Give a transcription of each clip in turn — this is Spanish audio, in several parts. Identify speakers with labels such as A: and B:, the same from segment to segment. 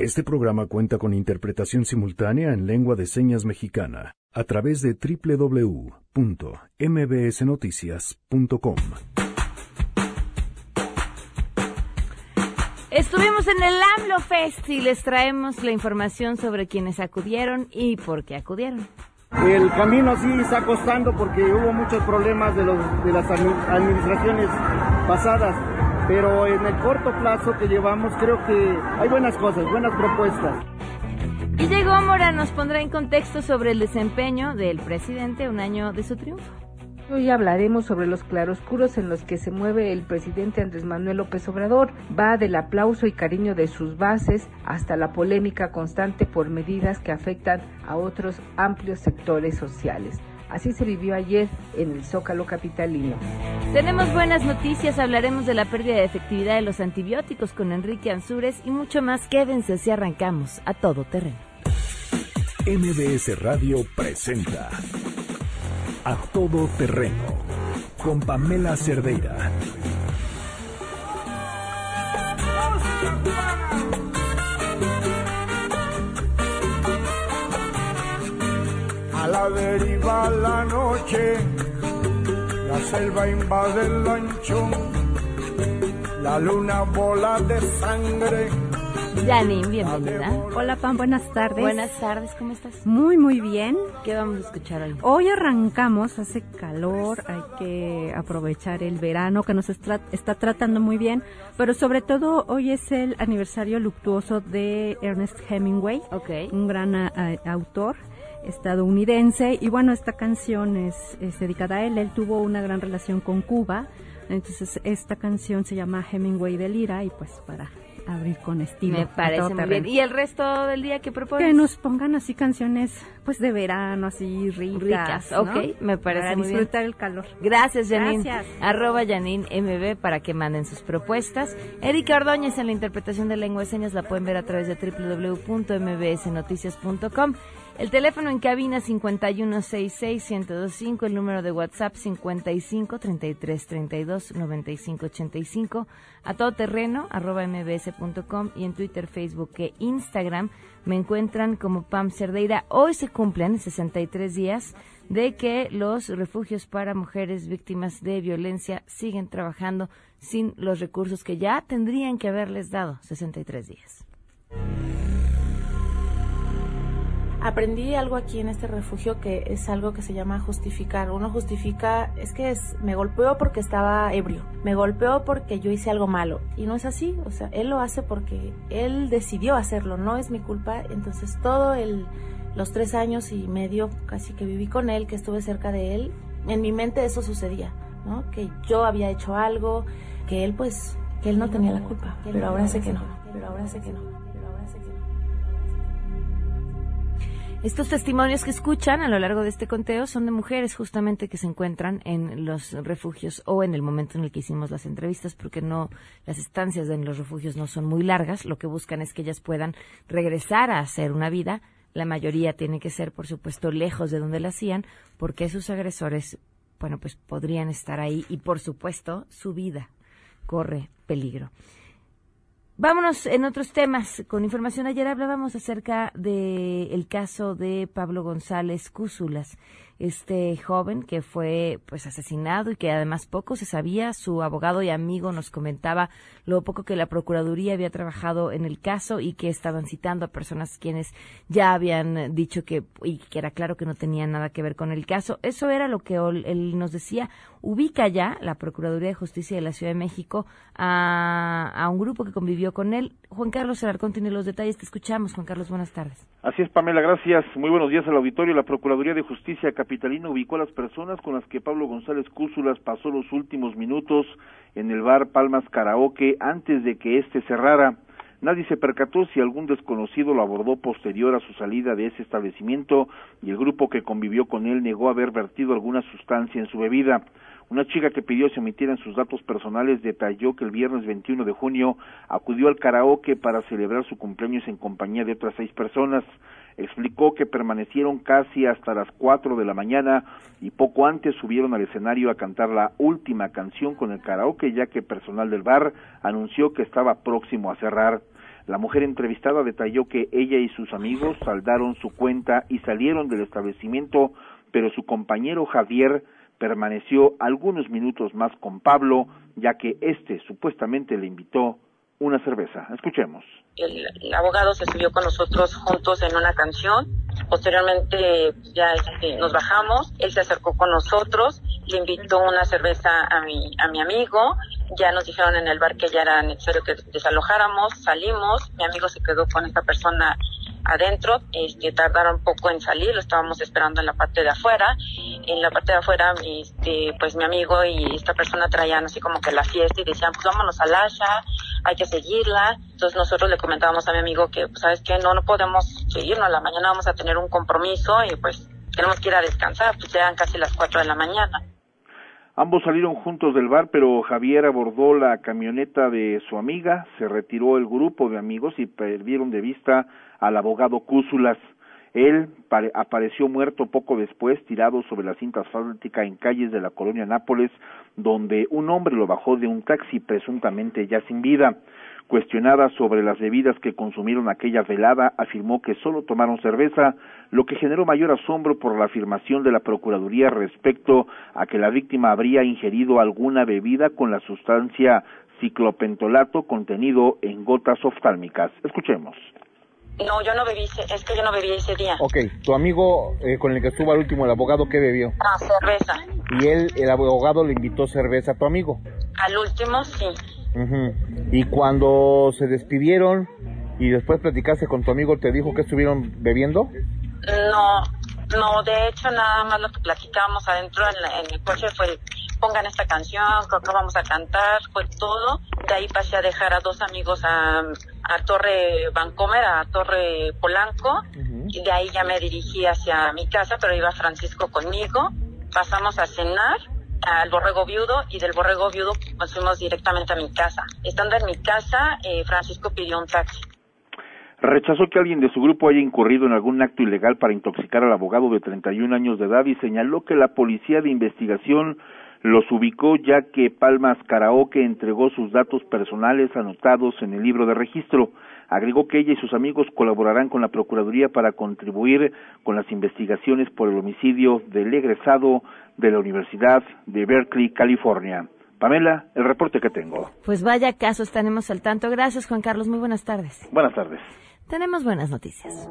A: Este programa cuenta con interpretación simultánea en lengua de señas mexicana a través de www.mbsnoticias.com.
B: Estuvimos en el AMLO Fest y les traemos la información sobre quienes acudieron y por qué acudieron.
C: El camino sí está costando porque hubo muchos problemas de, los, de las administraciones pasadas, pero en el corto plazo que llevamos creo que hay buenas cosas, buenas propuestas.
B: Diego Gómora nos pondrá en contexto sobre el desempeño del presidente un año de su triunfo.
D: Hoy hablaremos sobre los claroscuros en los que se mueve el presidente Andrés Manuel López Obrador. Va del aplauso y cariño de sus bases hasta la polémica constante por medidas que afectan a otros amplios sectores sociales. Así se vivió ayer en el Zócalo Capitalino.
B: Tenemos buenas noticias, hablaremos de la pérdida de efectividad de los antibióticos con Enrique Ansúrez y mucho más. Quédense si arrancamos a todo terreno.
A: MBS Radio presenta a todo terreno con Pamela Cerdeira.
E: A la deriva la noche, la selva invade el ancho, la luna bola de sangre
B: Janine, bienvenida.
F: Hola Pam, buenas tardes.
B: Buenas tardes, ¿cómo estás?
F: Muy, muy bien.
B: ¿Qué vamos a escuchar hoy?
F: Hoy arrancamos, hace calor, hay que aprovechar el verano que nos está, tratando muy bien, pero sobre todo hoy es el aniversario luctuoso de Ernest Hemingway,
B: okay.
F: un gran autor estadounidense y bueno, esta canción es, es dedicada a él, él tuvo una gran relación con Cuba, entonces esta canción se llama Hemingway de Lira y pues para abrir con estilo.
B: Me parece muy bien. ¿Y el resto del día que propones?
F: Que nos pongan así canciones pues de verano, así ricas.
B: Ricas, ok, me parece
F: para
B: muy
F: disfrutar
B: bien.
F: el calor.
B: Gracias, Janine.
F: Gracias.
B: Arroba Janine MB para que manden sus propuestas. Erika Ordóñez en la interpretación de lengua de señas la pueden ver a través de www.mbsnoticias.com. El teléfono en cabina 5166-1025, el número de WhatsApp 5533329585, a todo terreno arroba mbs.com y en Twitter, Facebook e Instagram me encuentran como Pam Cerdeira. Hoy se cumplen 63 días de que los refugios para mujeres víctimas de violencia siguen trabajando sin los recursos que ya tendrían que haberles dado 63 días.
G: Aprendí algo aquí en este refugio que es algo que se llama justificar. Uno justifica, es que es, me golpeó porque estaba ebrio, me golpeó porque yo hice algo malo. Y no es así, o sea, él lo hace porque él decidió hacerlo, no es mi culpa. Entonces todo el, los tres años y medio casi que viví con él, que estuve cerca de él, en mi mente eso sucedía, ¿no? Que yo había hecho algo, que él pues, que él no tenía la culpa, pero ahora sé que no, pero ahora sé que no.
B: Estos testimonios que escuchan a lo largo de este conteo son de mujeres justamente que se encuentran en los refugios o en el momento en el que hicimos las entrevistas, porque no las estancias en los refugios no son muy largas. Lo que buscan es que ellas puedan regresar a hacer una vida. La mayoría tiene que ser, por supuesto, lejos de donde la hacían, porque sus agresores, bueno, pues podrían estar ahí y, por supuesto, su vida corre peligro. Vámonos en otros temas con información. Ayer hablábamos acerca del el caso de Pablo González Cúsulas, este joven que fue pues asesinado y que además poco se sabía. Su abogado y amigo nos comentaba lo poco que la procuraduría había trabajado en el caso y que estaban citando a personas quienes ya habían dicho que y que era claro que no tenían nada que ver con el caso. Eso era lo que él nos decía. Ubica ya la Procuraduría de Justicia de la Ciudad de México a, a un grupo que convivió con él. Juan Carlos Alarcón tiene los detalles. Te escuchamos, Juan Carlos. Buenas tardes.
H: Así es, Pamela. Gracias. Muy buenos días al auditorio. La Procuraduría de Justicia Capitalina ubicó a las personas con las que Pablo González Cúsulas pasó los últimos minutos en el bar Palmas Karaoke antes de que éste cerrara. Nadie se percató si algún desconocido lo abordó posterior a su salida de ese establecimiento y el grupo que convivió con él negó haber vertido alguna sustancia en su bebida. Una chica que pidió se omitieran sus datos personales detalló que el viernes 21 de junio acudió al karaoke para celebrar su cumpleaños en compañía de otras seis personas. Explicó que permanecieron casi hasta las cuatro de la mañana y poco antes subieron al escenario a cantar la última canción con el karaoke ya que personal del bar anunció que estaba próximo a cerrar. La mujer entrevistada detalló que ella y sus amigos saldaron su cuenta y salieron del establecimiento, pero su compañero Javier permaneció algunos minutos más con Pablo, ya que éste supuestamente le invitó una cerveza. Escuchemos.
I: El, abogado se subió con nosotros juntos en una canción. Posteriormente ya este, nos bajamos. Él se acercó con nosotros, le invitó una cerveza a mi, a mi amigo. Ya nos dijeron en el bar que ya era necesario que desalojáramos. Salimos. Mi amigo se quedó con esta persona adentro, este, tardaron poco en salir, lo estábamos esperando en la parte de afuera. En la parte de afuera, este, pues mi amigo y esta persona traían así como que la fiesta y decían, pues vámonos al Asha, hay que seguirla. Entonces nosotros le comentábamos a mi amigo que, pues, sabes que no, no podemos seguirnos, la mañana vamos a tener un compromiso y pues tenemos que ir a descansar, pues eran casi las 4 de la mañana.
H: Ambos salieron juntos del bar, pero Javier abordó la camioneta de su amiga, se retiró el grupo de amigos y perdieron de vista al abogado Cúsulas. Él apareció muerto poco después, tirado sobre la cinta asfáltica en calles de la colonia Nápoles, donde un hombre lo bajó de un taxi presuntamente ya sin vida. Cuestionada sobre las bebidas que consumieron aquella velada, afirmó que solo tomaron cerveza, lo que generó mayor asombro por la afirmación de la Procuraduría respecto a que la víctima habría ingerido alguna bebida con la sustancia ciclopentolato contenido en gotas oftálmicas. Escuchemos.
I: No, yo no bebí, es que yo no bebí ese día.
J: Ok, tu amigo eh, con el que estuvo al último, el abogado, ¿qué bebió?
I: Ah, cerveza.
J: ¿Y él, el abogado, le invitó cerveza a tu amigo?
I: Al último, sí.
J: Y cuando se despidieron y después platicaste con tu amigo, ¿te dijo que estuvieron bebiendo?
I: No, no, de hecho nada más lo que platicamos adentro en, en el coche fue pongan esta canción, creo que vamos a cantar, fue todo. De ahí pasé a dejar a dos amigos a, a Torre Vancomer, a Torre Polanco, y de ahí ya me dirigí hacia mi casa, pero iba Francisco conmigo. Pasamos a cenar al borrego viudo y del borrego viudo pues fuimos directamente a mi casa. Estando en mi casa, eh, Francisco pidió un taxi.
H: Rechazó que alguien de su grupo haya incurrido en algún acto ilegal para intoxicar al abogado de 31 años de edad y señaló que la policía de investigación los ubicó ya que Palmas Karaoke entregó sus datos personales anotados en el libro de registro. Agregó que ella y sus amigos colaborarán con la Procuraduría para contribuir con las investigaciones por el homicidio del egresado de la Universidad de Berkeley, California. Pamela, el reporte que tengo.
B: Pues vaya caso, estaremos al tanto. Gracias, Juan Carlos. Muy buenas tardes.
H: Buenas tardes.
B: Tenemos buenas noticias.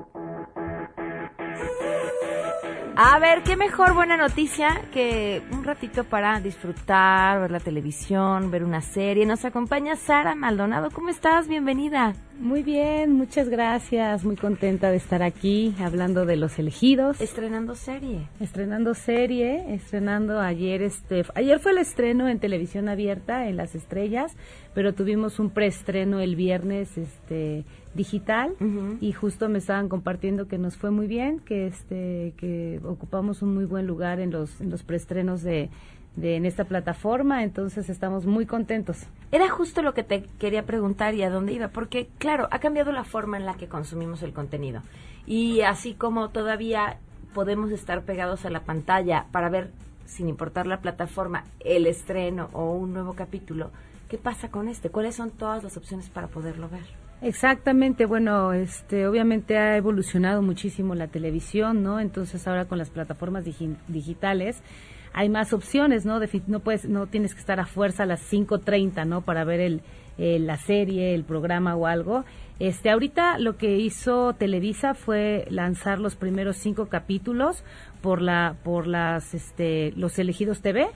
B: A ver, qué mejor buena noticia que un ratito para disfrutar, ver la televisión, ver una serie. Nos acompaña Sara Maldonado. ¿Cómo estás? Bienvenida.
K: Muy bien, muchas gracias. Muy contenta de estar aquí hablando de los elegidos.
B: Estrenando serie.
K: Estrenando serie, estrenando ayer este ayer fue el estreno en televisión abierta en Las Estrellas, pero tuvimos un preestreno el viernes este digital y justo me estaban compartiendo que nos fue muy bien, que este que ocupamos un muy buen lugar en los en los preestrenos de, de en esta plataforma, entonces estamos muy contentos.
B: Era justo lo que te quería preguntar y a dónde iba, porque claro, ha cambiado la forma en la que consumimos el contenido. Y así como todavía podemos estar pegados a la pantalla para ver, sin importar la plataforma, el estreno o un nuevo capítulo, ¿qué pasa con este? ¿Cuáles son todas las opciones para poderlo ver?
K: Exactamente, bueno, este, obviamente ha evolucionado muchísimo la televisión, ¿no? Entonces ahora con las plataformas digitales hay más opciones, ¿no? no puedes, no tienes que estar a fuerza a las 5.30, ¿no? Para ver el, la serie, el programa o algo. Este, ahorita lo que hizo Televisa fue lanzar los primeros cinco capítulos por la por las este los elegidos TV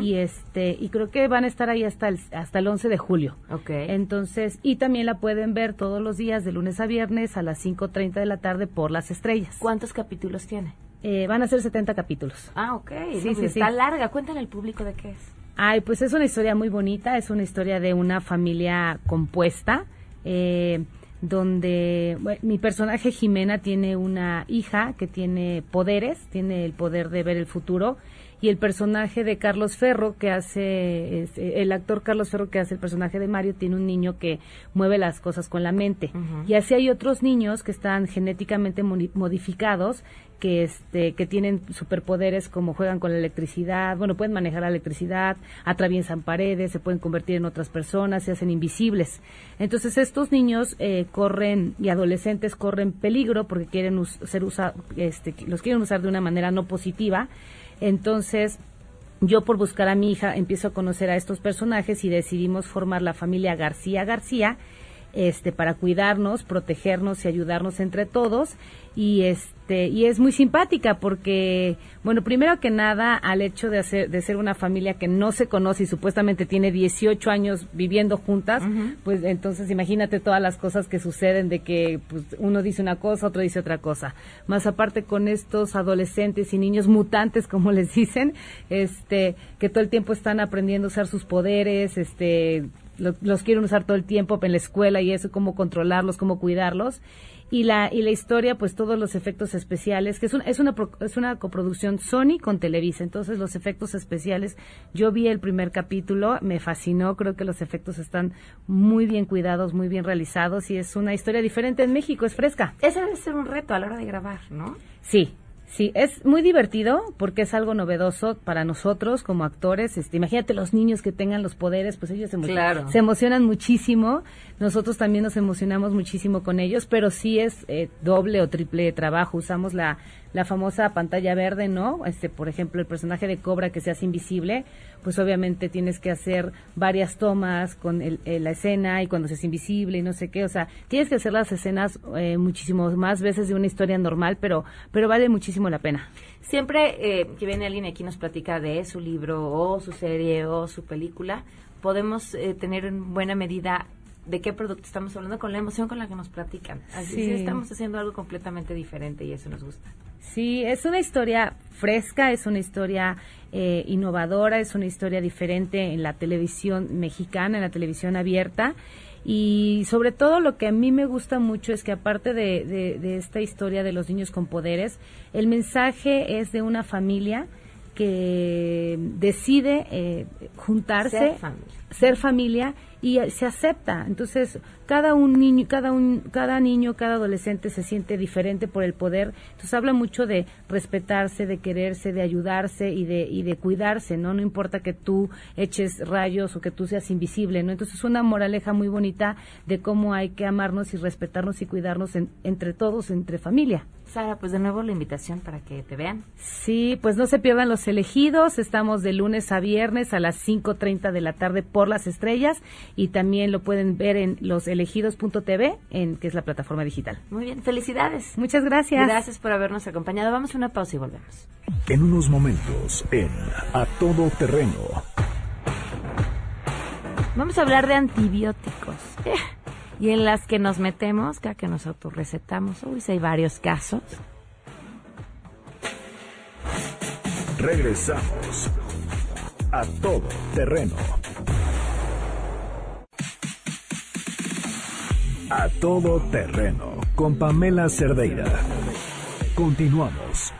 K: y este y creo que van a estar ahí hasta el hasta el 11 de julio.
B: Okay.
K: Entonces, y también la pueden ver todos los días de lunes a viernes a las 5:30 de la tarde por Las Estrellas.
B: ¿Cuántos capítulos tiene?
K: Eh, van a ser 70 capítulos.
B: Ah, ok. Sí, sí, está larga. Cuéntale al público de qué es.
K: Ay, pues es una historia muy bonita. Es una historia de una familia compuesta. Eh, donde mi personaje Jimena tiene una hija que tiene poderes, tiene el poder de ver el futuro y el personaje de Carlos Ferro que hace este, el actor Carlos Ferro que hace el personaje de Mario tiene un niño que mueve las cosas con la mente. Y así hay otros niños que están genéticamente modificados que este que tienen superpoderes como juegan con la electricidad, bueno, pueden manejar la electricidad, atraviesan paredes, se pueden convertir en otras personas, se hacen invisibles. Entonces estos niños eh, corren y adolescentes corren peligro porque quieren ser usa, este, los quieren usar de una manera no positiva. Entonces yo por buscar a mi hija empiezo a conocer a estos personajes y decidimos formar la familia García García este para cuidarnos, protegernos y ayudarnos entre todos. Y este y es muy simpática porque bueno primero que nada al hecho de hacer de ser una familia que no se conoce y supuestamente tiene 18 años viviendo juntas pues entonces imagínate todas las cosas que suceden de que pues, uno dice una cosa otro dice otra cosa. Más aparte con estos adolescentes y niños mutantes como les dicen este que todo el tiempo están aprendiendo a usar sus poderes este los quieren usar todo el tiempo en la escuela y eso, cómo controlarlos, cómo cuidarlos. Y la, y la historia, pues todos los efectos especiales, que es, es, una, es una coproducción Sony con Televisa. Entonces, los efectos especiales, yo vi el primer capítulo, me fascinó, creo que los efectos están muy bien cuidados, muy bien realizados y es una historia diferente en México, es fresca.
B: Ese debe ser un reto a la hora de grabar, ¿no?
K: Sí, Sí, es muy divertido porque es algo novedoso para nosotros como actores. Este, imagínate los niños que tengan los poderes, pues ellos se, se emocionan muchísimo. Nosotros también nos emocionamos muchísimo con ellos, pero sí es eh, doble o triple trabajo. Usamos la, la famosa pantalla verde, ¿no? Este, por ejemplo, el personaje de Cobra que se hace invisible, pues obviamente tienes que hacer varias tomas con el, la escena y cuando se hace invisible y no sé qué, o sea, tienes que hacer las escenas eh, muchísimo más veces de una historia normal, pero, pero vale muchísimo la pena.
B: Siempre eh, que viene alguien aquí nos platica de su libro o su serie o su película, podemos eh, tener en buena medida de qué producto estamos hablando con la emoción con la que nos platican. Así sí. estamos haciendo algo completamente diferente y eso nos gusta.
K: Sí, es una historia fresca, es una historia eh, innovadora, es una historia diferente en la televisión mexicana, en la televisión abierta. Y sobre todo lo que a mí me gusta mucho es que aparte de, de, esta historia de los niños con poderes, el mensaje es de una familia que decide eh, juntarse,
B: ser familia.
K: ser familia y se acepta. Entonces, cada un niño, cada un cada niño, cada adolescente se siente diferente por el poder. Entonces habla mucho de respetarse, de quererse, de ayudarse y de y de cuidarse, ¿no? No importa que tú eches rayos o que tú seas invisible, ¿no? Entonces es una moraleja muy bonita de cómo hay que amarnos y respetarnos y cuidarnos entre todos, entre familia.
B: Sara, pues de nuevo la invitación para que te vean.
K: Sí, pues no se pierdan los elegidos. Estamos de lunes a viernes a las 5.30 de la tarde por las estrellas y también lo pueden ver en loselegidos.tv, en, que es la plataforma digital.
B: Muy bien, felicidades.
K: Muchas gracias.
B: Gracias por habernos acompañado. Vamos a una pausa y volvemos.
A: En unos momentos, en A Todo Terreno.
B: Vamos a hablar de antibióticos. Eh, y en las que nos metemos, que, que nos autorrecetamos. Uy, hay varios casos.
A: Regresamos a todo terreno. A todo terreno con Pamela Cerdeira. Continuamos.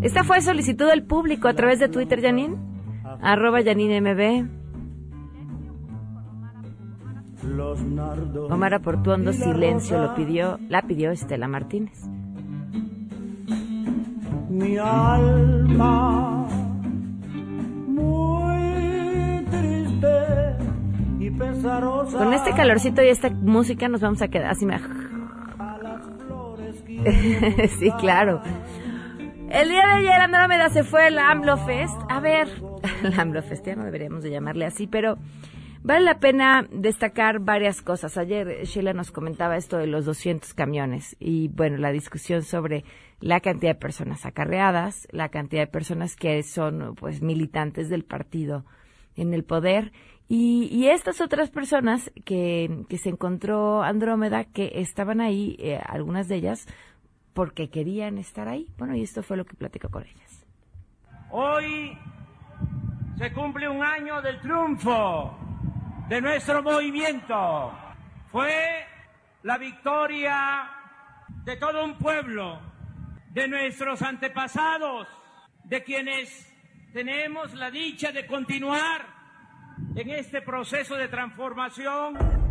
B: Esta fue solicitud del público a través de Twitter, Janine. Arroba Janine MB. Omar Aportuondo Silencio lo pidió, la pidió Estela Martínez.
E: Mi alma muy triste y pesarosa.
B: Con este calorcito y esta música nos vamos a quedar así me... sí, claro. El día de ayer Andrómeda se fue al AMLO Fest. A ver, el AMLO Fest ya no deberíamos de llamarle así, pero vale la pena destacar varias cosas. Ayer Sheila nos comentaba esto de los 200 camiones y bueno, la discusión sobre la cantidad de personas acarreadas, la cantidad de personas que son pues militantes del partido en el poder y, estas otras personas que, que se encontró Andrómeda que estaban ahí, eh, algunas de ellas porque querían estar ahí. Bueno, y esto fue lo que platicó con ellas.
E: Hoy se cumple un año del triunfo de nuestro movimiento. Fue la victoria de todo un pueblo, de nuestros antepasados, de quienes tenemos la dicha de continuar en este proceso de transformación.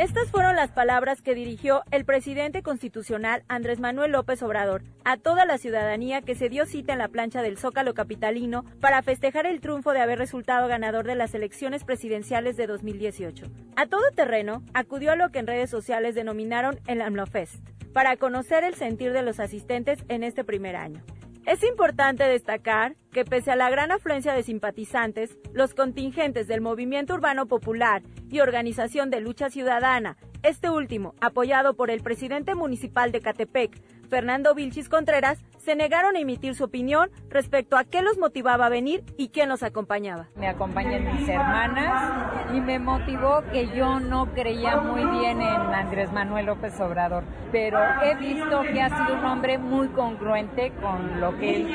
L: Estas fueron las palabras que dirigió el presidente constitucional Andrés Manuel López Obrador a toda la ciudadanía que se dio cita en la plancha del Zócalo Capitalino para festejar el triunfo de haber resultado ganador de las elecciones presidenciales de 2018. A todo terreno acudió a lo que en redes sociales denominaron el AMLOFest, para conocer el sentir de los asistentes en este primer año. Es importante destacar que pese a la gran afluencia de simpatizantes, los contingentes del Movimiento Urbano Popular y Organización de Lucha Ciudadana, este último apoyado por el presidente municipal de Catepec, Fernando Vilchis Contreras, se negaron a emitir su opinión respecto a qué los motivaba a venir y quién los acompañaba.
M: Me acompañan mis hermanas y me motivó que yo no creía muy bien en Andrés Manuel López Obrador, pero he visto que ha sido un hombre muy congruente con lo que él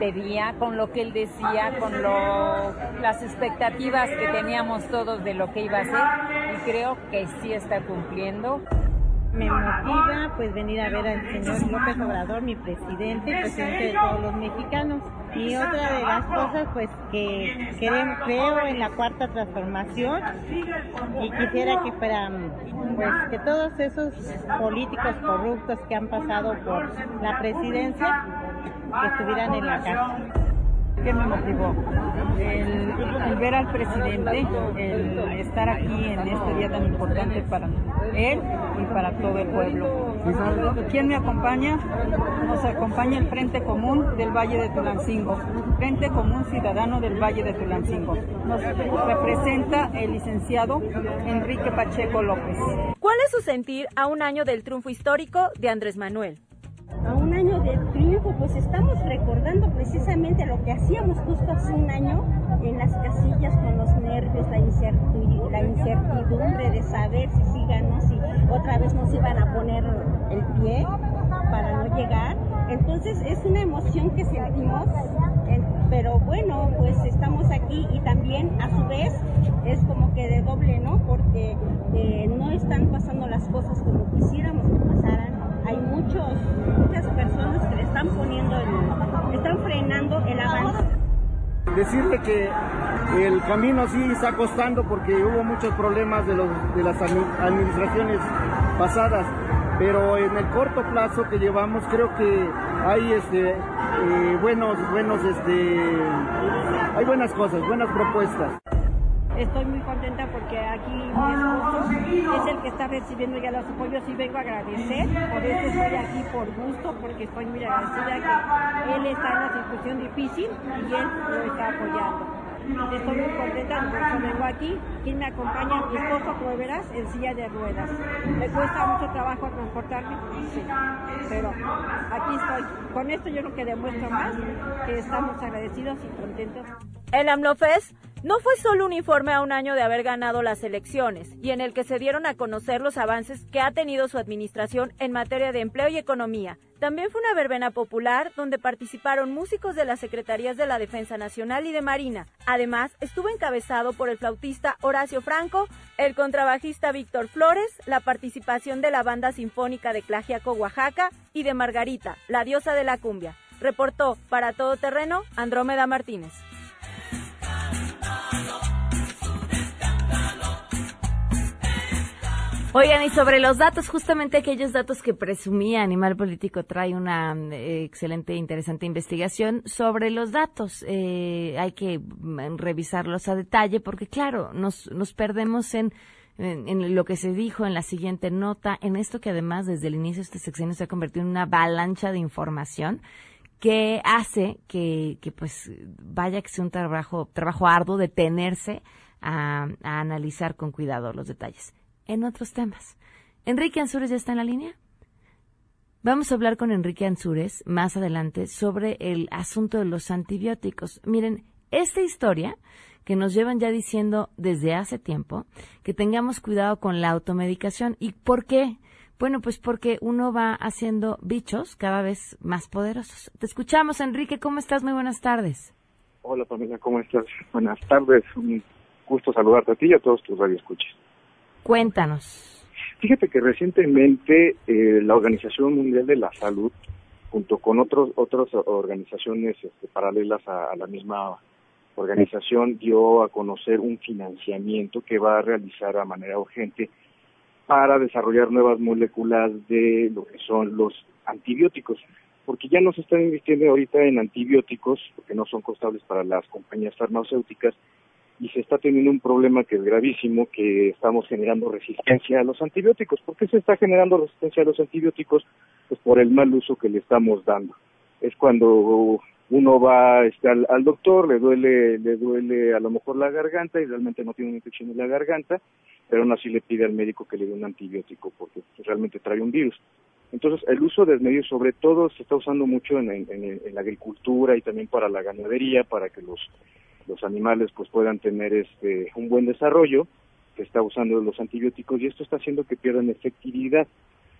M: pedía, con lo que él decía, con las expectativas que teníamos todos de lo que iba a hacer y creo que sí está cumpliendo
N: me motiva pues venir a ver al señor López Obrador, mi presidente, presidente de todos los mexicanos. Y otra de las cosas pues que creo en la cuarta transformación y quisiera que para pues que todos esos políticos corruptos que han pasado por la presidencia estuvieran en la casa.
O: ¿Qué me motivó? El, ver al presidente, el estar aquí en este día tan importante para él y para todo el pueblo. ¿Quién me acompaña? Nos acompaña el Frente Común del Valle de Tulancingo, Frente Común Ciudadano del Valle de Tulancingo. Nos representa el licenciado Enrique Pacheco López.
L: ¿Cuál es su sentir a un año del triunfo histórico de Andrés Manuel?
P: A un año de triunfo, pues estamos recordando precisamente lo que hacíamos justo hace un año en las casillas con los nervios, la incertidumbre, de saber si sí ganó, si otra vez nos iban a poner el pie para no llegar. Entonces es una emoción que sentimos, pero bueno, pues estamos aquí y también a su vez es como que de doble, ¿no? Porque eh, no están pasando las cosas como quisiéramos que hay muchos, muchas personas que le están poniendo, el, están frenando el avance.
C: Decirle que el camino sí está costando porque hubo muchos problemas de, los, de las administraciones pasadas, pero en el corto plazo que llevamos creo que hay este, eh, buenos, buenos, este, hay buenas cosas, buenas propuestas.
P: Estoy muy contenta porque aquí mi esposo es el que está recibiendo ya los apoyos y vengo a agradecer. Por eso estoy aquí por gusto, porque estoy muy agradecida que él está en una situación difícil y él lo está apoyando. Estoy muy contenta, por eso vengo aquí. Quien me acompaña, mi esposo, como verás, en silla de ruedas. Me cuesta mucho trabajo transportarme, sí, pero aquí estoy. Con esto yo creo que demuestro más que estamos agradecidos y contentos.
L: El AMLOFES no fue solo un informe a un año de haber ganado las elecciones y en el que se dieron a conocer los avances que ha tenido su administración en materia de empleo y economía. También fue una verbena popular donde participaron músicos de las Secretarías de la Defensa Nacional y de Marina. Además, estuvo encabezado por el flautista Horacio Franco, el contrabajista Víctor Flores, la participación de la Banda Sinfónica de Clagiaco, Oaxaca y de Margarita, la diosa de la cumbia. Reportó para Todo Terreno Andrómeda Martínez. Oigan, y sobre los datos, justamente aquellos datos que presumía Animal Político trae una eh, excelente, interesante investigación sobre los datos. Eh, hay que mm, revisarlos a detalle porque, claro, nos, nos perdemos en, en, lo que se dijo en la siguiente nota, en esto que además desde el inicio de este sexenio se ha convertido en una avalancha de información que hace que, que pues vaya que sea un trabajo, trabajo arduo detenerse a, a analizar con cuidado los detalles en otros temas. Enrique Ansures ya está en la línea. Vamos a hablar con Enrique Ansures más adelante sobre el asunto de los antibióticos. Miren, esta historia que nos llevan ya diciendo desde hace tiempo que tengamos cuidado con la automedicación. ¿Y por qué?
B: Bueno, pues porque uno va haciendo bichos cada vez más poderosos. Te escuchamos, Enrique. ¿Cómo estás? Muy buenas tardes.
Q: Hola, familia. ¿Cómo estás? Buenas tardes. Un gusto saludarte a ti y a todos tus radioescuchas.
B: Cuéntanos.
Q: Fíjate que recientemente eh, la Organización Mundial de la Salud, junto con otros otras organizaciones este, paralelas a, la misma organización, dio a conocer un financiamiento que va a realizar a manera urgente para desarrollar nuevas moléculas de lo que son los antibióticos, porque ya no se están invirtiendo ahorita en antibióticos, porque no son costables para las compañías farmacéuticas, y se está teniendo un problema que es gravísimo, que estamos generando resistencia a los antibióticos. ¿Por qué se está generando resistencia a los antibióticos? Pues por el mal uso que le estamos dando. Es cuando uno va este, al, al, doctor, le duele, le duele a lo mejor la garganta y realmente no tiene una infección en la garganta, pero aún así le pide al médico que le dé un antibiótico porque realmente trae un virus. Entonces, el uso desmedido, sobre todo, se está usando mucho en, en, la agricultura y también para la ganadería, para que los, los animales pues puedan tener este un buen desarrollo, se está usando los antibióticos y esto está haciendo que pierdan efectividad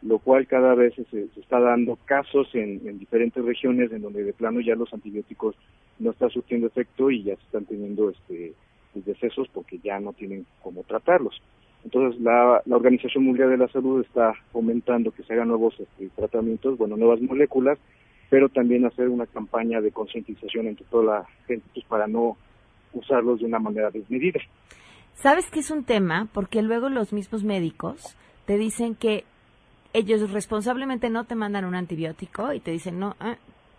Q: lo cual cada vez se, está dando casos en, diferentes regiones en donde de plano ya los antibióticos no están surtiendo efecto y ya se están teniendo este decesos porque ya no tienen cómo tratarlos. Entonces la, Organización Mundial de la Salud está fomentando que se hagan nuevos este, tratamientos, bueno, nuevas moléculas, pero también hacer una campaña de concientización entre toda la gente pues, para no usarlos de una manera desmedida.
B: ¿Sabes que es un tema? Porque luego los mismos médicos te dicen que ellos responsablemente no te mandan un antibiótico y te dicen, no, ah,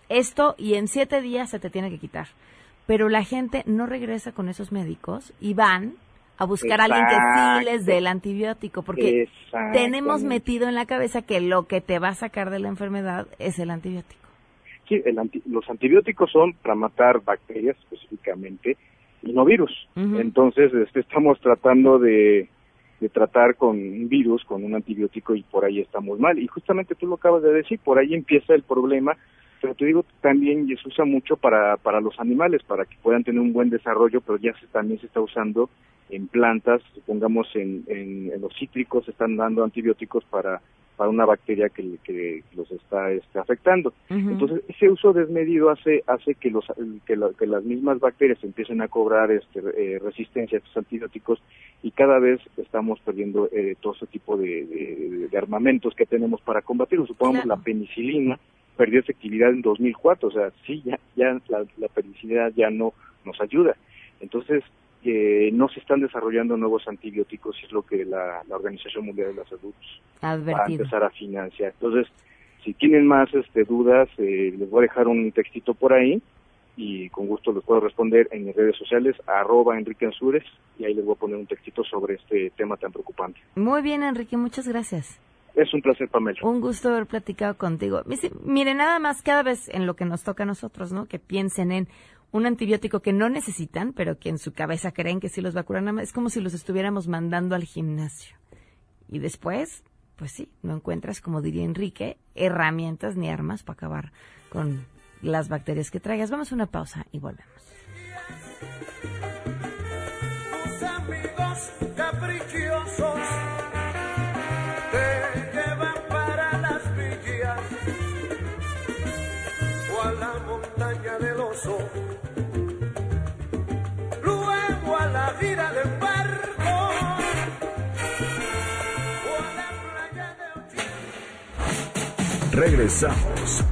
B: esto y en siete días se te tiene que quitar. Pero la gente no regresa con esos médicos y van a buscar a alguien que sí les dé el antibiótico, porque tenemos metido en la cabeza que lo que te va a sacar de la enfermedad es el antibiótico.
Q: Sí, los antibióticos son para matar bacterias específicamente y no virus. Entonces, este, estamos tratando de, de tratar con un virus, con un antibiótico y por ahí estamos mal. Y justamente tú lo acabas de decir, por ahí empieza el problema, pero te digo también se usa mucho para, para los animales, para que puedan tener un buen desarrollo, pero ya se, también se está usando en plantas, supongamos en, en, los cítricos, se están dando antibióticos para para una bacteria que, que los está este, afectando. Entonces, ese uso desmedido hace hace que los que, que las mismas bacterias empiecen a cobrar este, eh, resistencia a estos antibióticos y cada vez estamos perdiendo eh, todo ese tipo de, de, armamentos que tenemos para combatirlo. Supongamos la penicilina perdió efectividad en 2004, o sea, sí, ya, ya la, la penicilina ya no nos ayuda. Entonces, que no se están desarrollando nuevos antibióticos, es lo que la, Organización Mundial de la Salud va a empezar a financiar. Entonces, si tienen más este, dudas, eh, les voy a dejar un textito por ahí y con gusto les puedo responder en mis redes sociales, arroba Enrique Ansures, y ahí les voy a poner un textito sobre este tema tan preocupante.
B: Muy bien, Enrique, muchas gracias.
Q: Es un placer, Pamela.
B: Un gusto haber platicado contigo. Mire, nada más cada vez en lo que nos toca a nosotros, ¿no? Que piensen en un antibiótico que no necesitan, pero que en su cabeza creen que sí los va a curar. Es como si los estuviéramos mandando al gimnasio. Y después, pues sí, no encuentras, como diría Enrique, herramientas ni armas para acabar con las bacterias que traigas. Vamos a una pausa y volvemos.
A: Regresamos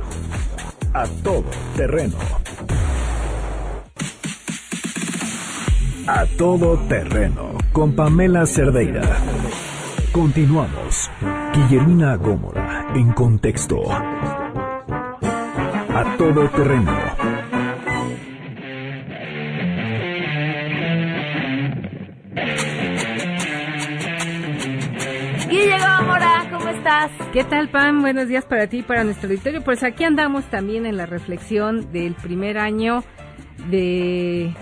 A: a todo terreno. A todo terreno con Pamela Cerdeira. Continuamos. Guillermina Gómora en contexto. A todo terreno.
D: ¿Qué tal, Pam? Buenos días para ti y para nuestro auditorio. Pues aquí andamos también en la reflexión del primer año de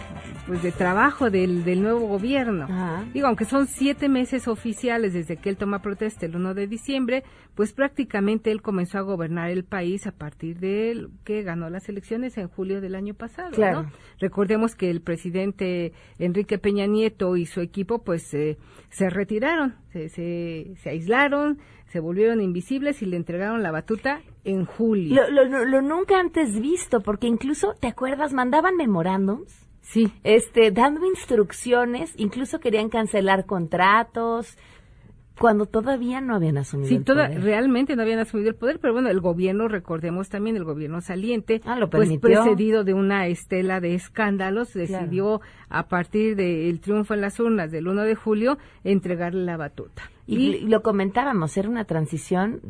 D: pues de trabajo del, del nuevo gobierno. Digo, aunque son siete meses oficiales desde que él toma protesta el 1 de diciembre, pues prácticamente él comenzó a gobernar el país a partir de que ganó las elecciones en julio del año pasado.
B: Claro.
D: Recordemos que el presidente Enrique Peña Nieto y su equipo pues eh, se retiraron, se, se, se aislaron, se volvieron invisibles y le entregaron la batuta en julio.
B: Lo, lo, lo, nunca antes visto, porque incluso, ¿te acuerdas? Mandaban memorándums.
D: Sí.
B: Este, dando instrucciones, incluso querían cancelar contratos, cuando todavía no habían asumido
D: sí,
B: el
D: toda,
B: poder.
D: realmente no habían asumido el poder, pero bueno, el gobierno, recordemos también, el gobierno saliente,
B: ah, lo
D: pues precedido de una estela de escándalos, decidió a partir del triunfo en las urnas del 1 de julio entregarle la batuta.
B: Y, lo comentábamos, era una transición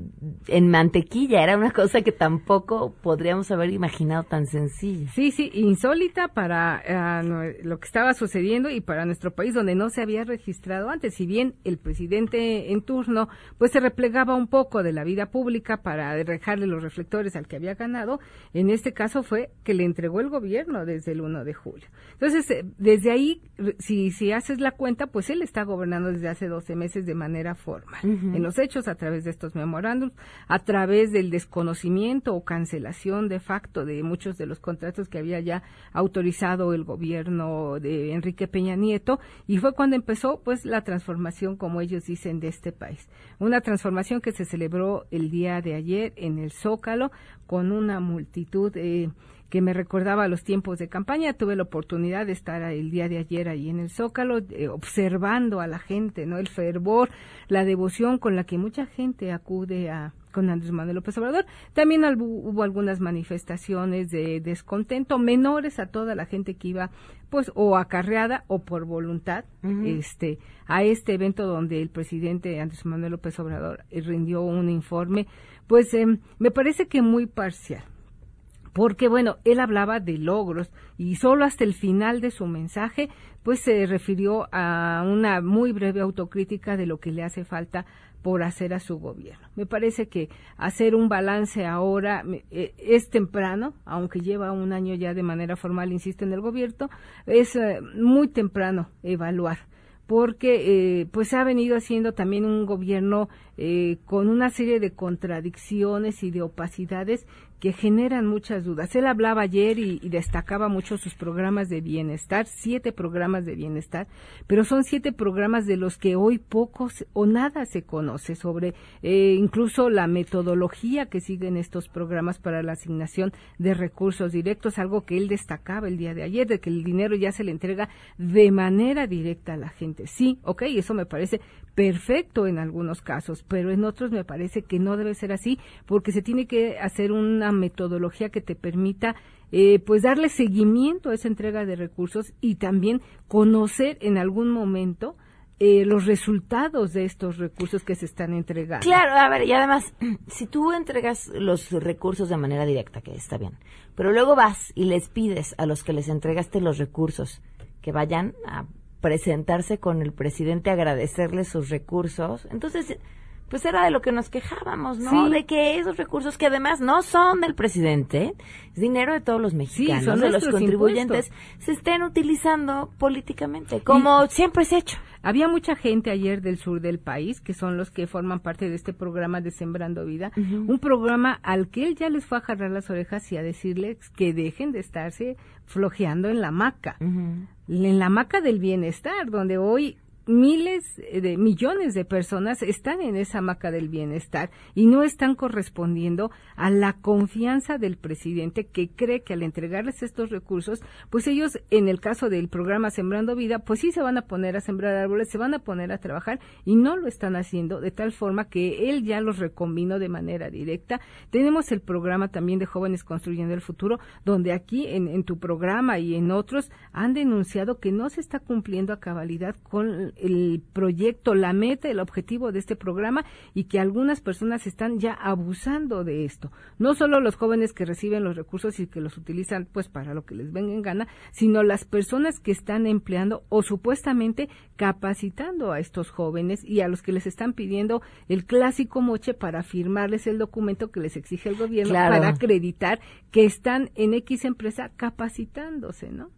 B: en mantequilla, era una cosa que tampoco podríamos haber imaginado tan sencilla.
D: Sí, sí, insólita para uh, lo que estaba sucediendo y para nuestro país donde no se había registrado antes. Si bien el presidente en turno pues se replegaba un poco de la vida pública para dejarle los reflectores al que había ganado, en este caso fue que le entregó el gobierno desde el 1 de julio. Entonces, eh, desde ahí, si, si haces la cuenta, pues él está gobernando desde hace 12 meses de manera formal. Uh -huh. En los hechos, a través de estos memorándums, a través del desconocimiento o cancelación de facto de muchos de los contratos que había ya autorizado el gobierno de Enrique Peña Nieto, y fue cuando empezó pues la transformación, como ellos dicen, de este país. Una transformación que se celebró el día de ayer en el Zócalo con una multitud eh, que me recordaba los tiempos de campaña. Tuve la oportunidad de estar el día de ayer ahí en el Zócalo, eh, observando a la gente, ¿no? El fervor, la devoción con la que mucha gente acude a con Andrés Manuel López Obrador. También hubo algunas manifestaciones de descontento menores a toda la gente que iba, pues, o acarreada o por voluntad, uh -huh. este, a este evento donde el presidente Andrés Manuel López Obrador rindió un informe, pues, eh, me parece que muy parcial porque bueno, él hablaba de logros y solo hasta el final de su mensaje pues se refirió a una muy breve autocrítica de lo que le hace falta por hacer a su gobierno. Me parece que hacer un balance ahora eh, es temprano, aunque lleva un año ya de manera formal, insisto, en el gobierno, es eh, muy temprano evaluar porque eh, pues ha venido haciendo también un gobierno eh, con una serie de contradicciones y de opacidades que generan muchas dudas. Él hablaba ayer y, destacaba mucho sus programas de bienestar, siete programas de bienestar, pero son siete programas de los que hoy pocos o nada se conoce sobre eh, incluso la metodología que siguen estos programas para la asignación de recursos directos, algo que él destacaba el día de ayer, de que el dinero ya se le entrega de manera directa a la gente. Sí, ok, eso me parece perfecto en algunos casos, pero en otros me parece que no debe ser así porque se tiene que hacer una metodología que te permita eh, pues darle seguimiento a esa entrega de recursos y también conocer en algún momento eh, los resultados de estos recursos que se están entregando.
B: Claro, a ver, y además, si tú entregas los recursos de manera directa, que está bien, pero luego vas y les pides a los que les entregaste los recursos que vayan a presentarse con el presidente, agradecerle sus recursos. Entonces, pues era de lo que nos quejábamos, ¿no?
D: Sí.
B: De que esos recursos que además no son del presidente, es dinero de todos los mexicanos,
D: sí, son
B: de los contribuyentes,
D: impuestos.
B: se estén utilizando políticamente, como y siempre se ha hecho.
D: Había mucha gente ayer del sur del país, que son los que forman parte de este programa de Sembrando Vida, uh -huh. un programa al que él ya les fue a jarrar las orejas y a decirles que dejen de estarse flojeando en la maca, uh -huh. en la maca del bienestar, donde hoy miles de millones de personas están en esa maca del bienestar y no están correspondiendo a la confianza del presidente que cree que al entregarles estos recursos, pues ellos en el caso del programa Sembrando Vida, pues sí se van a poner a sembrar árboles, se van a poner a trabajar y no lo están haciendo de tal forma que él ya los recombinó de manera directa. Tenemos el programa también de Jóvenes Construyendo el Futuro, donde aquí en, en tu programa y en otros han denunciado que no se está cumpliendo a cabalidad con el proyecto, la meta, el objetivo de este programa y que algunas personas están ya abusando de esto. No solo los jóvenes que reciben los recursos y que los utilizan pues para lo que les venga en gana, sino las personas que están empleando o supuestamente capacitando a estos jóvenes y a los que les están pidiendo el clásico moche para firmarles el documento que les exige el gobierno
B: claro.
D: para acreditar que están en X empresa capacitándose, ¿no?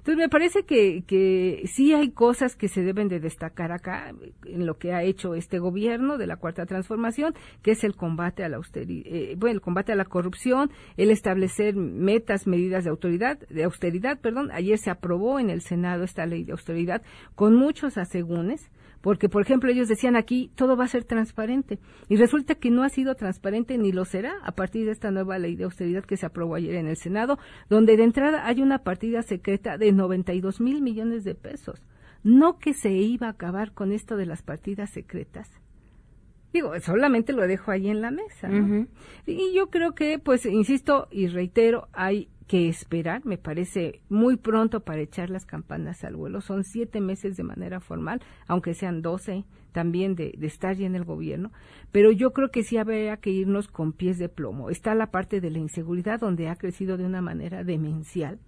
D: Entonces me parece que, que sí hay cosas que se deben de destacar acá en lo que ha hecho este gobierno de la cuarta transformación, que es el combate a la austeridad, eh, bueno, el combate a la corrupción, el establecer metas, medidas de autoridad, de austeridad, perdón. Ayer se aprobó en el Senado esta ley de austeridad con muchos asegúnes porque por ejemplo ellos decían aquí todo va a ser transparente y resulta que no ha sido transparente ni lo será a partir de esta nueva ley de austeridad que se aprobó ayer en el Senado, donde de entrada hay una partida secreta de 92 mil millones de pesos. No que se iba a acabar con esto de las partidas secretas. Digo, solamente lo dejo ahí en la mesa. Y yo creo que, pues, insisto y reitero, hay que esperar, me parece muy pronto para echar las campanas al vuelo. Son siete meses de manera formal, aunque sean doce también de, estar ya en el gobierno, pero yo creo que sí habría que irnos con pies de plomo. Está la parte de la inseguridad donde ha crecido de una manera demencial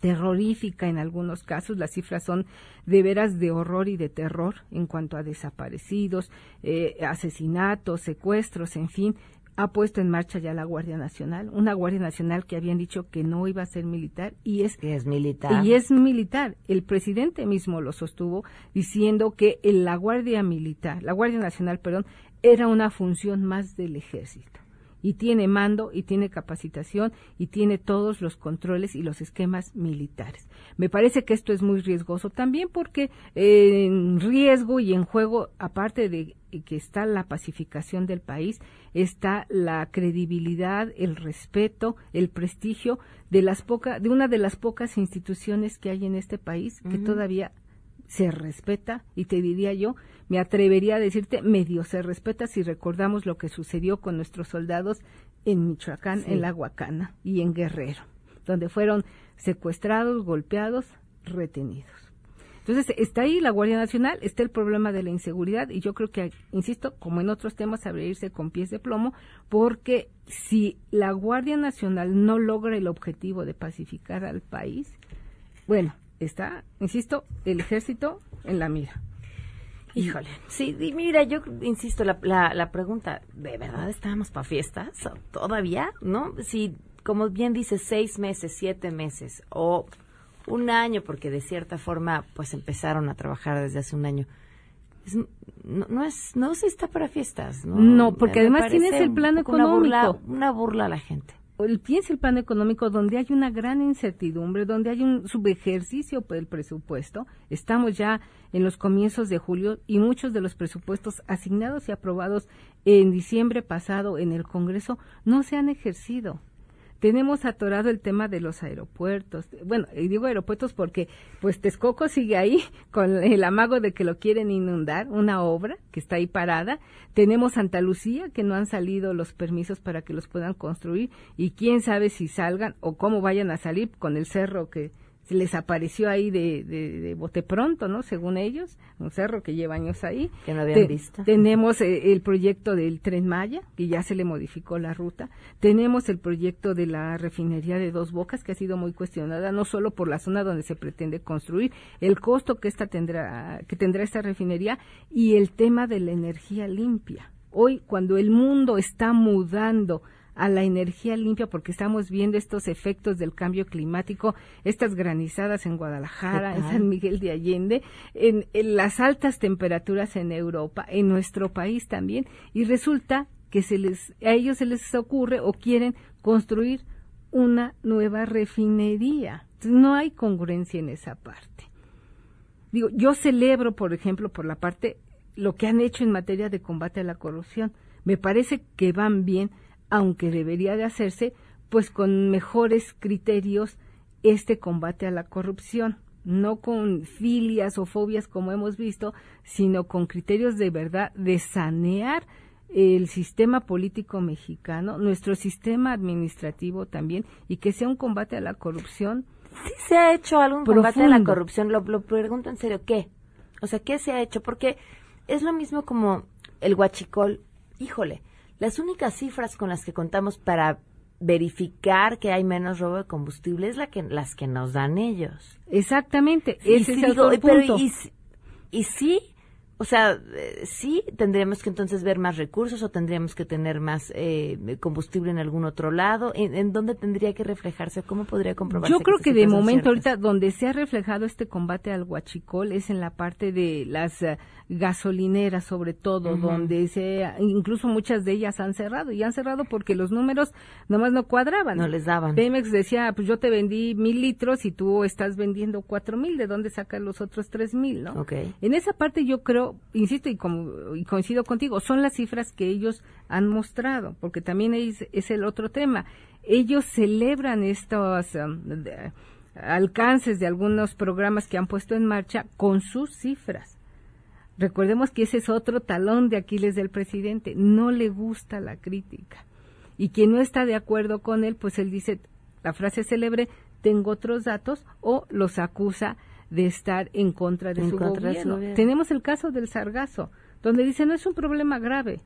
D: terrorífica en algunos casos. Las cifras son de veras de horror y de terror en cuanto a desaparecidos, eh, asesinatos, secuestros, en fin ha puesto en marcha ya la Guardia Nacional, una Guardia Nacional que habían dicho que no iba a ser militar y es
B: que es militar.
D: Y es militar. El presidente mismo lo sostuvo diciendo que la Guardia Militar, la Guardia Nacional, perdón, era una función más del ejército y tiene mando y tiene capacitación y tiene todos los controles y los esquemas militares. Me parece que esto es muy riesgoso también porque en riesgo y en juego, aparte de que está la pacificación del país, está la credibilidad, el respeto, el prestigio de las poca, de una de las pocas instituciones que hay en este país que todavía se respeta y te diría yo, me atrevería a decirte, medio se respeta si recordamos lo que sucedió con nuestros soldados en Michoacán, en La Huacana y en Guerrero, donde fueron secuestrados, golpeados, retenidos. Entonces, está ahí la Guardia Nacional, está el problema de la inseguridad y yo creo que, insisto, como en otros temas, habría irse con pies de plomo, porque si la Guardia Nacional no logra el objetivo de pacificar al país, bueno, está, insisto, el ejército en la mira.
B: Híjole. Sí, mira, yo insisto, la, la, la pregunta, ¿de verdad estábamos para fiestas? ¿Todavía? ¿No? Si, como bien dice, seis meses, siete meses o un año, porque de cierta forma, pues empezaron a trabajar desde hace un año. no, no, es, no se está para fiestas, ¿no?
D: No, porque además tienes el plan económico.
B: Una burla, una burla a la gente
D: el piensa el plan económico donde hay una gran incertidumbre, donde hay un subejercicio del presupuesto. Estamos ya en los comienzos de julio y muchos de los presupuestos asignados y aprobados en diciembre pasado en el Congreso no se han ejercido. Tenemos atorado el tema de los aeropuertos. Bueno, y digo aeropuertos porque pues Texcoco sigue ahí con el amago de que lo quieren inundar, una obra que está ahí parada. Tenemos Santa Lucía que no han salido los permisos para que los puedan construir y quién sabe si salgan o cómo vayan a salir con el cerro que les apareció ahí de, de, bote pronto, ¿no? Según ellos, un cerro que lleva años ahí.
B: Que no habían visto.
D: Tenemos eh, el proyecto del Tren Maya, que ya se le modificó la ruta. Tenemos el proyecto de la refinería de Dos Bocas, que ha sido muy cuestionada, no solo por la zona donde se pretende construir, el costo que esta tendrá, que tendrá esta refinería y el tema de la energía limpia. Hoy, cuando el mundo está mudando a la energía limpia porque estamos viendo estos efectos del cambio climático, estas granizadas en Guadalajara, en San Miguel de Allende, en, las altas temperaturas en Europa, en nuestro país también, y resulta que se les, a ellos se les ocurre o quieren construir una nueva refinería. no hay congruencia en esa parte. Digo, yo celebro, por ejemplo, por la parte, lo que han hecho en materia de combate a la corrupción. Me parece que van bien, aunque debería de hacerse pues con mejores criterios este combate a la corrupción, no con filias o fobias como hemos visto, sino con criterios de verdad de sanear el sistema político mexicano, nuestro sistema administrativo también, y que sea un combate a la corrupción.
B: Sí se ha hecho algún combate a la corrupción, lo, lo pregunto en serio, ¿qué? O sea, ¿qué se ha hecho? Porque es lo mismo como el huachicol, híjole, las únicas cifras con las que contamos para verificar que hay menos robo de combustible es la que, las que nos dan ellos.
D: Exactamente, ese es el punto.
B: y, sí, O sea, eh, sí, tendríamos que entonces ver más recursos o tendríamos que tener más eh, combustible en algún otro lado. ¿En, dónde tendría que reflejarse? ¿Cómo podría comprobarse?
D: Yo creo que, de momento ahorita donde se ha reflejado este combate al huachicol es en la parte de las eh, gasolineras, sobre todo, donde se, incluso muchas de ellas han cerrado y han cerrado porque los números nomás no cuadraban.
B: No les daban.
D: Pemex decía, pues yo te vendí mil litros y tú estás vendiendo cuatro mil, ¿de dónde sacan los otros tres mil, no?
B: Okay.
D: En esa parte yo creo insisto y, como, y coincido contigo, son las cifras que ellos han mostrado, porque también es, es el otro tema. Ellos celebran estos um, alcances de algunos programas que han puesto en marcha con sus cifras. Recordemos que ese es otro talón de Aquiles del presidente. No le gusta la crítica. Y quien no está de acuerdo con él, pues él dice, la frase célebre, tengo otros datos, o los acusa de estar en contra de, su, gobierno. Tenemos el caso del sargazo, donde dice no es un problema grave.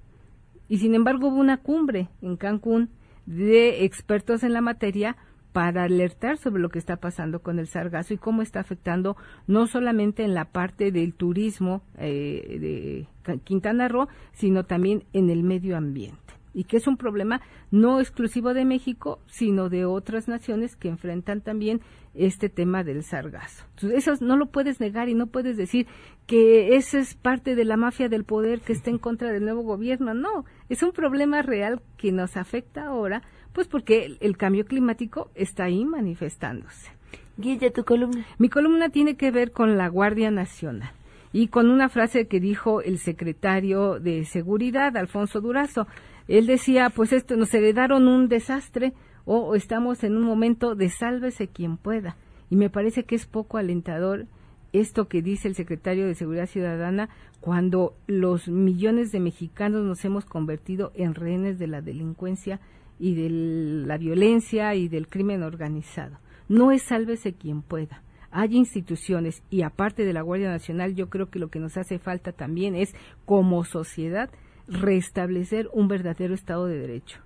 D: Y sin embargo hubo una cumbre en Cancún de expertos en la materia para alertar sobre lo que está pasando con el sargazo y cómo está afectando no solamente en la parte del turismo eh, de Quintana Roo, sino también en el medio ambiente y que es un problema no exclusivo de México, sino de otras naciones que enfrentan también este tema del sargazo. Entonces, eso no lo puedes negar y no puedes decir que esa es parte de la mafia del poder que está en contra del nuevo gobierno. No, es un problema real que nos afecta ahora, pues porque el, cambio climático está ahí manifestándose.
B: Guille, tu columna.
D: Mi columna tiene que ver con la Guardia Nacional y con una frase que dijo el secretario de Seguridad, Alfonso Durazo. Él decía, pues esto nos heredaron un desastre o estamos en un momento de sálvese quien pueda. Y me parece que es poco alentador esto que dice el secretario de Seguridad Ciudadana cuando los millones de mexicanos nos hemos convertido en rehenes de la delincuencia y de la violencia y del crimen organizado. No es sálvese quien pueda. Hay instituciones y aparte de la Guardia Nacional, yo creo que lo que nos hace falta también es, como sociedad, restablecer un verdadero Estado de Derecho.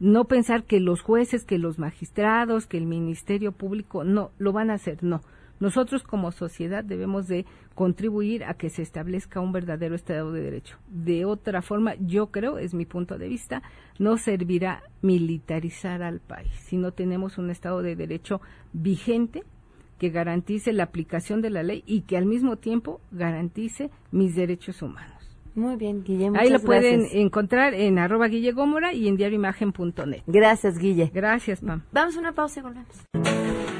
D: No pensar que los jueces, que los magistrados, que el Ministerio Público, no, lo van a hacer, no. Nosotros como sociedad debemos de contribuir a que se establezca un verdadero Estado de Derecho. De otra forma, yo creo, es mi punto de vista, no servirá militarizar al país si no tenemos un Estado de Derecho vigente que garantice la aplicación de la ley y que al mismo tiempo garantice mis derechos humanos.
B: Muy bien, Guille.
D: Ahí lo pueden encontrar en arroba Guille Gómora y en diarioimagen.net.
B: Gracias, Guille.
D: Gracias, Pam.
B: Vamos a una pausa y volvemos.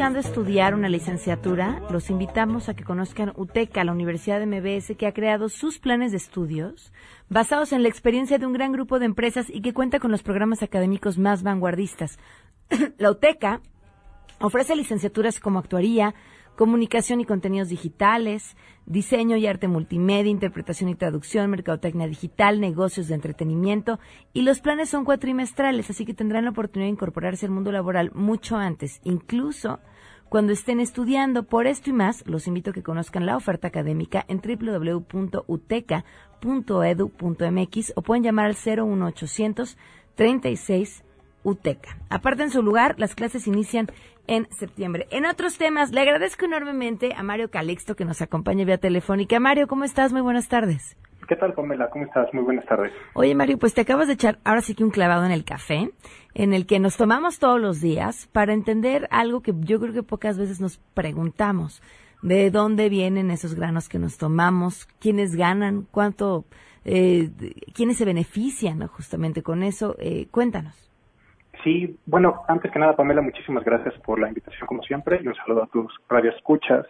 B: Buscando estudiar una licenciatura, los invitamos a que conozcan UTECA, la Universidad de MBS, que ha creado sus planes de estudios basados en la experiencia de un gran grupo de empresas y que cuenta con los programas académicos más vanguardistas. la UTECA ofrece licenciaturas como actuaría, comunicación y contenidos digitales, diseño y arte multimedia, interpretación y traducción, mercadotecnia digital, negocios de entretenimiento y los planes son cuatrimestrales, así que tendrán la oportunidad de incorporarse al mundo laboral mucho antes, incluso cuando estén estudiando. Por esto y más, los invito a que conozcan la oferta académica en www.uteca.edu.mx o pueden llamar al 01800 36 UTECA. Aparte en su lugar, las clases inician en septiembre. En otros temas, le agradezco enormemente a Mario Calixto que nos acompaña vía telefónica. Mario, ¿cómo estás? Muy buenas tardes.
R: ¿Qué tal, Pamela? ¿Cómo estás? Muy buenas tardes.
B: Oye, Mario, pues te acabas de echar ahora sí que un clavado en el café, en el que nos tomamos todos los días para entender algo que yo creo que pocas veces nos preguntamos. ¿De dónde vienen esos granos que nos tomamos? ¿Quiénes ganan? ¿Cuánto? Eh, ¿Quiénes se benefician justamente con eso? Eh, cuéntanos.
R: Sí, bueno, antes que nada, Pamela, muchísimas gracias por la invitación, como siempre, y un saludo a tus radioescuchas.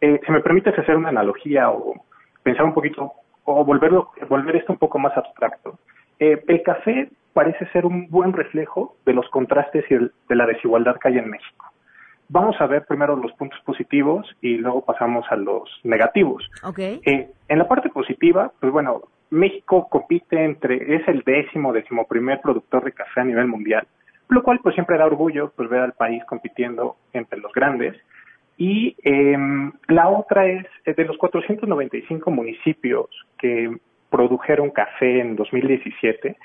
R: Eh, si me permites hacer una analogía o pensar un poquito, o volverlo, volver esto un poco más abstracto, eh, el café parece ser un buen reflejo de los contrastes y de la desigualdad que hay en México. vamos a ver primero los puntos positivos y luego pasamos a los negativos.
B: Okay.
R: Eh, en la parte positiva, pues bueno, México compite entre, es el décimo, décimo primer productor de café a nivel mundial, lo cual pues siempre da orgullo pues ver al país compitiendo entre los grandes. Y eh, la otra es, eh, de los 495 municipios que produjeron café en 2017,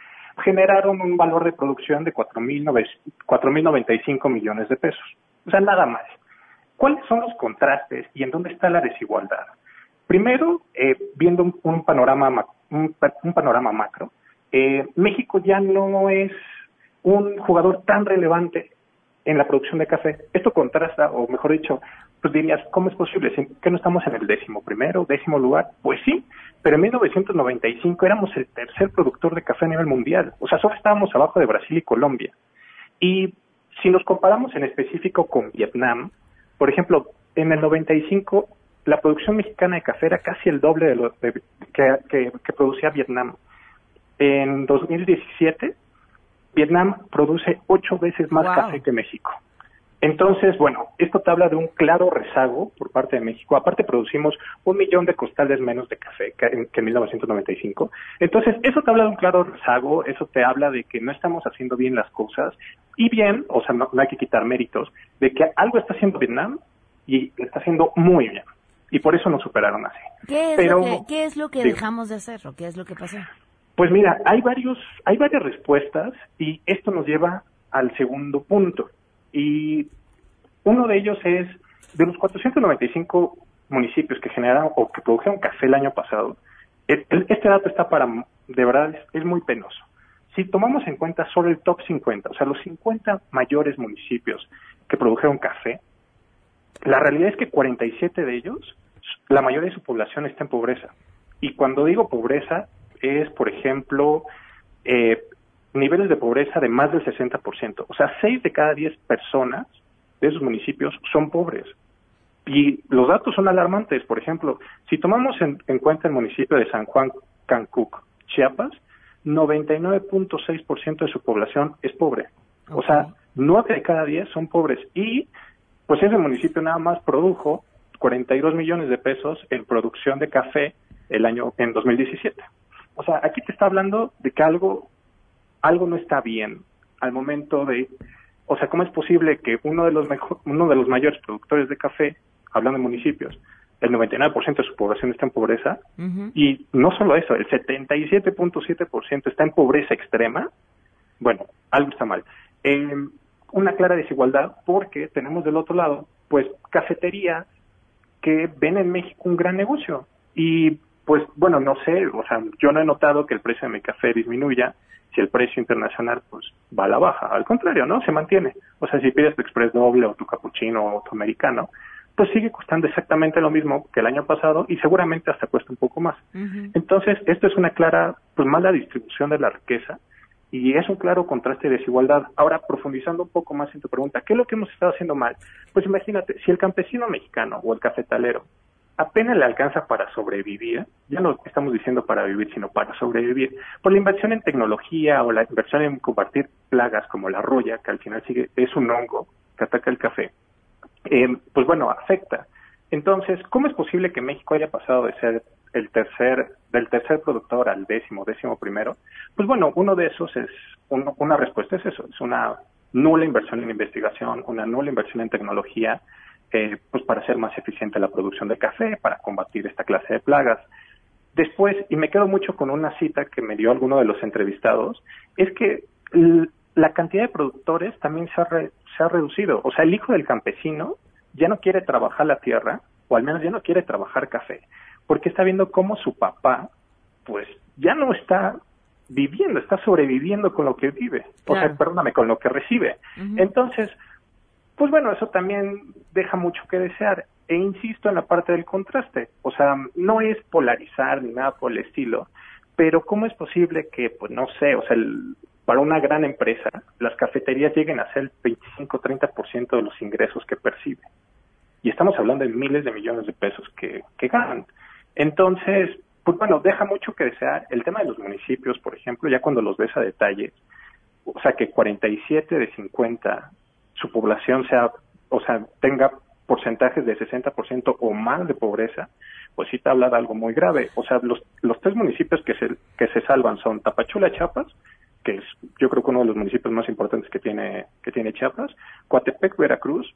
R: generaron un valor de producción de 4.095 millones de pesos. O sea, nada más. ¿Cuáles son los contrastes y en dónde está la desigualdad? Primero, eh, viendo un, un panorama un, un, panorama macro, eh, México ya no es un jugador tan relevante en la producción de café. Esto contrasta, o mejor dicho, pues dirías, ¿cómo es posible? ¿Que no estamos en el décimo primero, décimo lugar? Pues sí, pero en 1995 éramos el tercer productor de café a nivel mundial. O sea, solo estábamos abajo de Brasil y Colombia. Y si nos comparamos en específico con Vietnam, por ejemplo, en el 95 la producción mexicana de café era casi el doble de lo que, producía Vietnam. En 2017, Vietnam produce ocho veces más wow. café que México. Entonces, bueno, esto te habla de un claro rezago por parte de México. Aparte, producimos un millón de costales menos de café que en, que en 1995. Entonces, eso te habla de un claro rezago, eso te habla de que no estamos haciendo bien las cosas. Y bien, o sea, no, no hay que quitar méritos, de que algo está haciendo Vietnam y lo está haciendo muy bien. Y por eso nos superaron así.
B: ¿Qué es, Pero, lo, que, ¿qué es lo que dejamos de hacer o qué es lo que pasó?
R: Pues mira, hay varios, hay varias respuestas y esto nos lleva al segundo punto. Y uno de ellos es, de los 495 municipios que generaron o que produjeron café el año pasado, este dato está para, de verdad, es, muy penoso. Si tomamos en cuenta solo el top 50, o sea, los 50 mayores municipios que produjeron café, la realidad es que 47 de ellos, la mayoría de su población está en pobreza. Y cuando digo pobreza, es, por ejemplo, eh, niveles de pobreza de más del 60%. O sea, 6 de cada 10 personas de esos municipios son pobres. Y los datos son alarmantes. Por ejemplo, si tomamos en, en cuenta el municipio de San Juan Cancuc, Chiapas, 99.6% de su población es pobre. Okay. O sea, 9 de cada 10 son pobres. Y pues ese municipio nada más produjo 42 millones de pesos en producción de café el año en 2017. O sea, aquí te está hablando de que algo algo no está bien al momento de o sea, ¿cómo es posible que uno de los mejor, uno de los mayores productores de café, hablando de municipios, el 99% de su población está en pobreza uh -huh. y no solo eso, el 77.7% está en pobreza extrema? Bueno, algo está mal. Eh, una clara desigualdad porque tenemos del otro lado, pues, cafeterías que ven en México un gran negocio. Y, pues, bueno, no sé, o sea, yo no he notado que el precio de mi café disminuya si el precio internacional, pues, va a la baja. Al contrario, ¿no? Se mantiene. O sea, si pides tu express doble o tu cappuccino o tu americano, pues sigue costando exactamente lo mismo que el año pasado y seguramente hasta cuesta un poco más. Uh -huh. Entonces, esto es una clara, pues, mala distribución de la riqueza y es un claro contraste de desigualdad. Ahora, profundizando un poco más en tu pregunta, ¿qué es lo que hemos estado haciendo mal? Pues imagínate, si el campesino mexicano o el cafetalero apenas le alcanza para sobrevivir, ya no estamos diciendo para vivir, sino para sobrevivir, por la inversión en tecnología o la inversión en combatir plagas como la roya, que al final sigue, es un hongo que ataca el café, eh, pues bueno, afecta. Entonces, ¿cómo es posible que México haya pasado de ser el tercer, del tercer productor al décimo, décimo primero? Pues bueno, uno de esos es, uno, una respuesta es eso, es una nula inversión en investigación, una nula inversión en tecnología, eh, pues para hacer más eficiente la producción de café, para combatir esta clase de plagas. Después, y me quedo mucho con una cita que me dio alguno de los entrevistados, es que la cantidad de productores también se ha, re, se ha reducido. O sea, el hijo del campesino ya no quiere trabajar la tierra, o al menos ya no quiere trabajar café, porque está viendo cómo su papá, pues, ya no está viviendo, está sobreviviendo con lo que vive, claro. o sea, perdóname, con lo que recibe. Uh -huh. Entonces, pues bueno, eso también deja mucho que desear. E insisto en la parte del contraste, o sea, no es polarizar ni nada por el estilo, pero ¿cómo es posible que, pues no sé, o sea, el, para una gran empresa, las cafeterías lleguen a ser el 25-30% de los ingresos que percibe? Y estamos hablando de miles de millones de pesos que, que ganan. Entonces, pues bueno, deja mucho que desear. El tema de los municipios, por ejemplo, ya cuando los ves a detalle, o sea que 47 de 50 su población sea o sea, tenga porcentajes de 60% o más de pobreza, pues sí te habla de algo muy grave. O sea, los, los tres municipios que se, que se salvan son Tapachula, Chiapas, que es yo creo que uno de los municipios más importantes que tiene, que tiene Chiapas, Coatepec, Veracruz,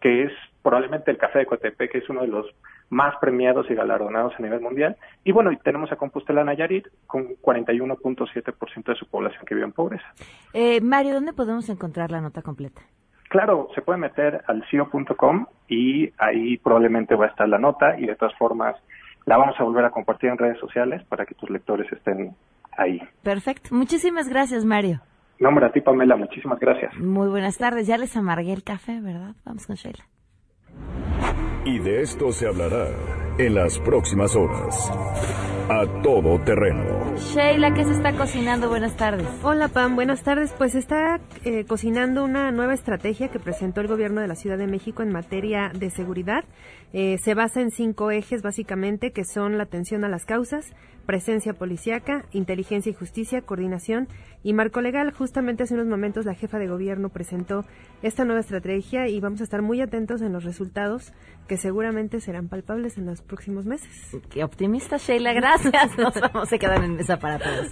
R: que es probablemente el café de Coatepec, que es uno de los más premiados y galardonados a nivel mundial. Y bueno, tenemos a Compostela Nayarit con 41.7% de su población que vive en pobreza.
B: Eh, Mario, ¿dónde podemos encontrar la nota completa?
R: Claro, se puede meter al CIO.com y ahí probablemente va a estar la nota y de todas formas la vamos a volver a compartir en redes sociales para que tus lectores estén ahí.
B: Perfecto. Muchísimas gracias, Mario.
R: No, hombre, a ti, Pamela, muchísimas gracias.
B: Muy buenas tardes. Ya les amargué el café, ¿verdad? Vamos con Sheila.
A: Y de esto se hablará en las próximas horas. A todo terreno.
B: Sheila, ¿qué se está cocinando? Buenas tardes.
S: Hola Pam, buenas tardes. Pues está eh, cocinando una nueva estrategia que presentó el gobierno de la Ciudad de México en materia de seguridad. Eh, se basa en cinco ejes básicamente que son la atención a las causas, presencia policíaca, inteligencia y justicia, coordinación y marco legal. Justamente hace unos momentos la jefa de gobierno presentó esta nueva estrategia y vamos a estar muy atentos en los resultados que seguramente serán palpables en los próximos meses.
B: Qué optimista, Sheila. Gracias. Nos vamos a quedar en mesa para todos.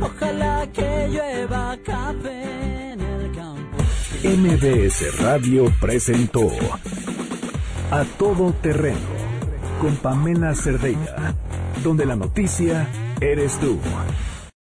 T: Ojalá que llueva café en el campo.
A: MBS Radio presentó A Todo Terreno con Pamela Cerdeira, donde la noticia eres tú.